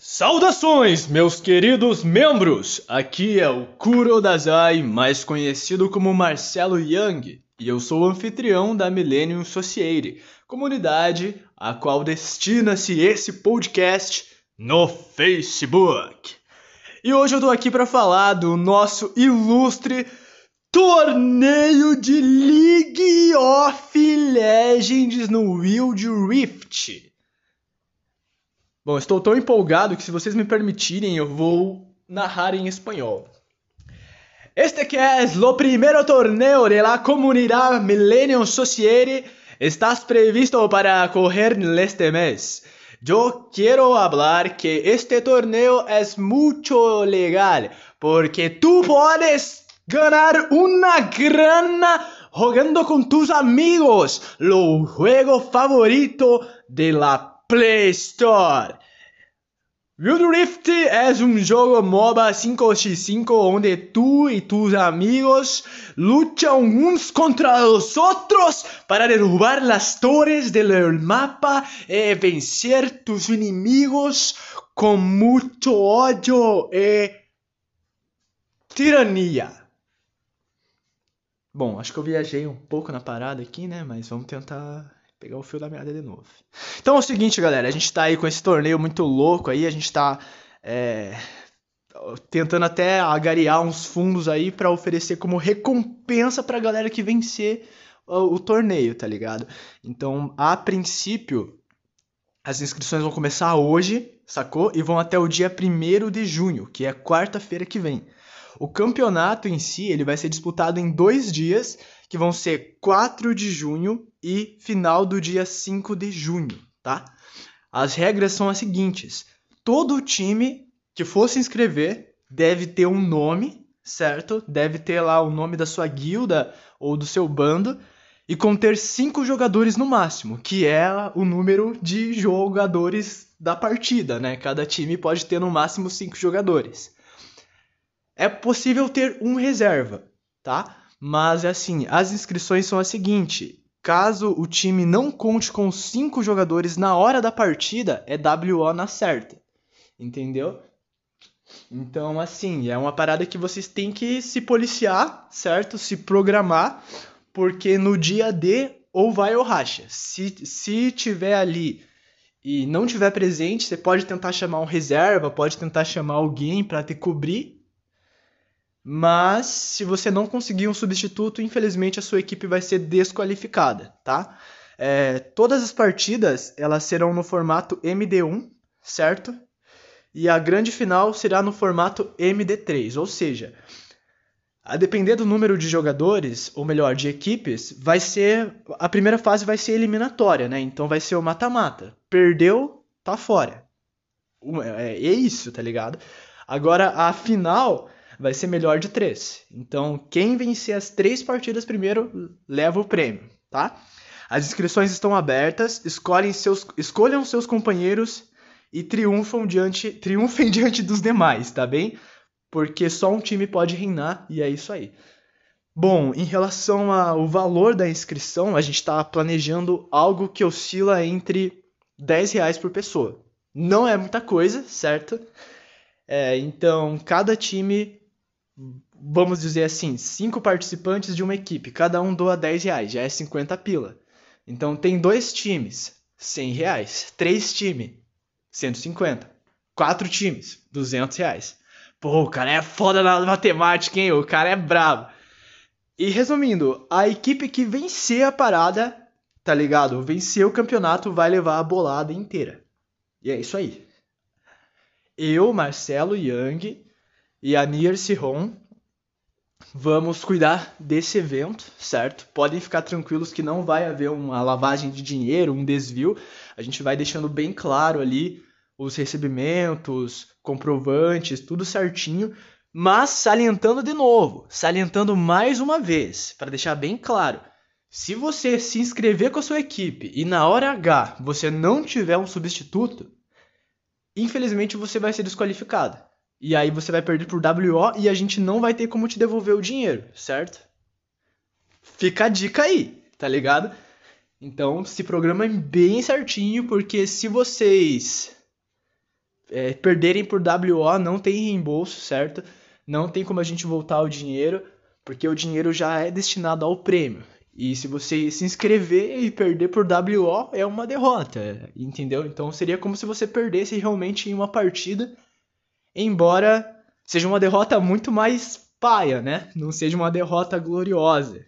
Saudações, meus queridos membros! Aqui é o Kuro Dazai, mais conhecido como Marcelo Young, e eu sou o anfitrião da Millennium Society, comunidade a qual destina-se esse podcast no Facebook. E hoje eu tô aqui para falar do nosso ilustre torneio de League of Legends no Wild Rift. Bom, estou tão empolgado que se vocês me permitirem, eu vou narrar em espanhol. Este que es lo primero torneo de la comunidad Millennium Society estás previsto para correr este mes. Yo quiero hablar que este torneo es mucho legal porque tú puedes ganar una grana jugando con tus amigos, lo juego favorito de la Play Store. Wild Rift é um jogo MOBA 5x5 onde tu e tus amigos lutam uns contra os outros para derrubar as torres do mapa e vencer tus inimigos com muito ódio e tirania. Bom, acho que eu viajei um pouco na parada aqui, né? Mas vamos tentar pegar o fio da meada de novo. Então é o seguinte, galera, a gente tá aí com esse torneio muito louco aí, a gente tá é, tentando até agariar uns fundos aí para oferecer como recompensa pra galera que vencer o, o torneio, tá ligado? Então, a princípio, as inscrições vão começar hoje, sacou? E vão até o dia 1 de junho, que é quarta-feira que vem. O campeonato em si, ele vai ser disputado em dois dias, que vão ser 4 de junho e final do dia 5 de junho, tá? As regras são as seguintes: todo time que for se inscrever deve ter um nome, certo? Deve ter lá o nome da sua guilda ou do seu bando e conter cinco jogadores no máximo, que é o número de jogadores da partida, né? Cada time pode ter no máximo cinco jogadores. É possível ter um reserva, tá? Mas assim, as inscrições são as seguintes: caso o time não conte com cinco jogadores na hora da partida, é WO na certa. Entendeu? Então, assim, é uma parada que vocês têm que se policiar, certo? Se programar, porque no dia D ou vai ou racha. Se, se tiver ali e não tiver presente, você pode tentar chamar um reserva, pode tentar chamar alguém para te cobrir, mas se você não conseguir um substituto, infelizmente a sua equipe vai ser desqualificada, tá? É, todas as partidas elas serão no formato MD1, certo? E a grande final será no formato MD3, ou seja, a depender do número de jogadores, ou melhor, de equipes, vai ser a primeira fase vai ser eliminatória, né? Então vai ser o mata-mata. Perdeu, tá fora. É, é isso, tá ligado? Agora a final vai ser melhor de três. Então, quem vencer as três partidas primeiro leva o prêmio, tá? As inscrições estão abertas, escolhem seus, escolham seus companheiros e triunfam diante, triunfem diante dos demais, tá bem? Porque só um time pode reinar e é isso aí. Bom, em relação ao valor da inscrição, a gente está planejando algo que oscila entre 10 reais por pessoa. Não é muita coisa, certo? É, então, cada time vamos dizer assim, cinco participantes de uma equipe, cada um doa 10 reais, já é 50 pila. Então tem dois times, 100 reais. Três times, 150. Quatro times, 200 reais. Pô, o cara é foda na matemática, hein? O cara é brabo. E resumindo, a equipe que vencer a parada, tá ligado? Vencer o campeonato vai levar a bolada inteira. E é isso aí. Eu, Marcelo Young, e a Nier Sihon vamos cuidar desse evento, certo? Podem ficar tranquilos que não vai haver uma lavagem de dinheiro, um desvio. A gente vai deixando bem claro ali os recebimentos, comprovantes, tudo certinho, mas salientando de novo, salientando mais uma vez, para deixar bem claro. Se você se inscrever com a sua equipe e na hora H você não tiver um substituto, infelizmente você vai ser desqualificado. E aí você vai perder por WO e a gente não vai ter como te devolver o dinheiro, certo? Fica a dica aí, tá ligado? Então se programem bem certinho, porque se vocês é, perderem por WO, não tem reembolso, certo? Não tem como a gente voltar o dinheiro, porque o dinheiro já é destinado ao prêmio. E se você se inscrever e perder por WO, é uma derrota, entendeu? Então seria como se você perdesse realmente em uma partida, embora seja uma derrota muito mais paia, né? Não seja uma derrota gloriosa.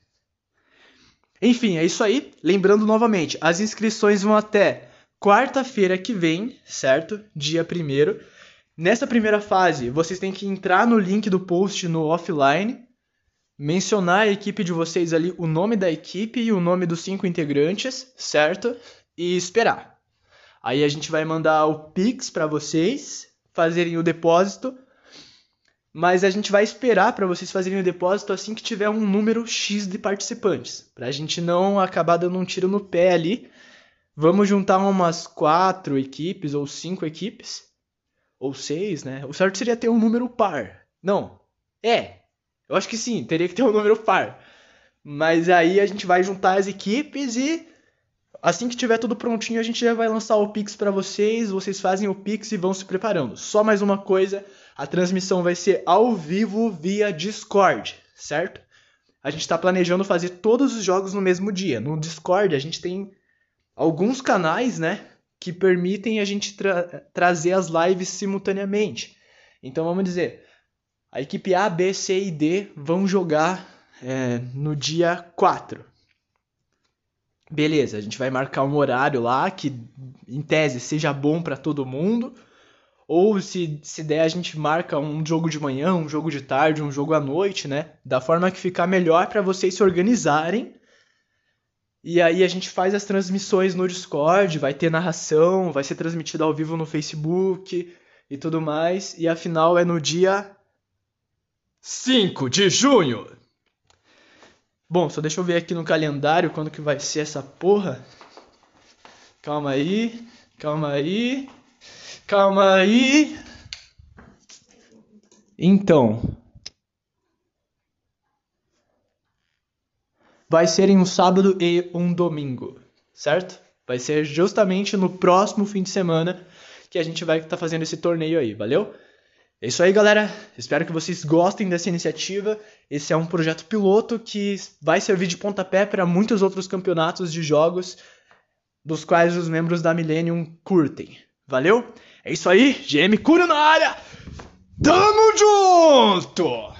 Enfim, é isso aí. Lembrando novamente, as inscrições vão até quarta-feira que vem, certo? Dia 1 Nessa primeira fase, vocês têm que entrar no link do post no offline, mencionar a equipe de vocês ali, o nome da equipe e o nome dos cinco integrantes, certo? E esperar. Aí a gente vai mandar o Pix para vocês fazerem o depósito, mas a gente vai esperar para vocês fazerem o depósito assim que tiver um número X de participantes, para a gente não acabar dando um tiro no pé ali Vamos juntar umas quatro equipes ou cinco equipes. Ou seis, né? O certo seria ter um número par. Não. É. Eu acho que sim, teria que ter um número par. Mas aí a gente vai juntar as equipes e assim que tiver tudo prontinho, a gente já vai lançar o Pix para vocês. Vocês fazem o Pix e vão se preparando. Só mais uma coisa, a transmissão vai ser ao vivo via Discord, certo? A gente está planejando fazer todos os jogos no mesmo dia. No Discord a gente tem alguns canais, né, que permitem a gente tra trazer as lives simultaneamente. Então vamos dizer, a equipe A, B, C e D vão jogar é, no dia 4. Beleza, a gente vai marcar um horário lá que em tese seja bom para todo mundo. Ou se, se der, a gente marca um jogo de manhã, um jogo de tarde, um jogo à noite, né? Da forma que ficar melhor para vocês se organizarem e aí a gente faz as transmissões no Discord, vai ter narração, vai ser transmitido ao vivo no Facebook e tudo mais. E a final é no dia 5 de junho. Bom, só deixa eu ver aqui no calendário quando que vai ser essa porra. Calma aí, calma aí, calma aí. Então, vai ser em um sábado e um domingo, certo? Vai ser justamente no próximo fim de semana que a gente vai estar tá fazendo esse torneio aí, valeu? É isso aí, galera. Espero que vocês gostem dessa iniciativa. Esse é um projeto piloto que vai servir de pontapé para muitos outros campeonatos de jogos dos quais os membros da Millennium curtem. Valeu? É isso aí, GM Curo na área! Tamo junto!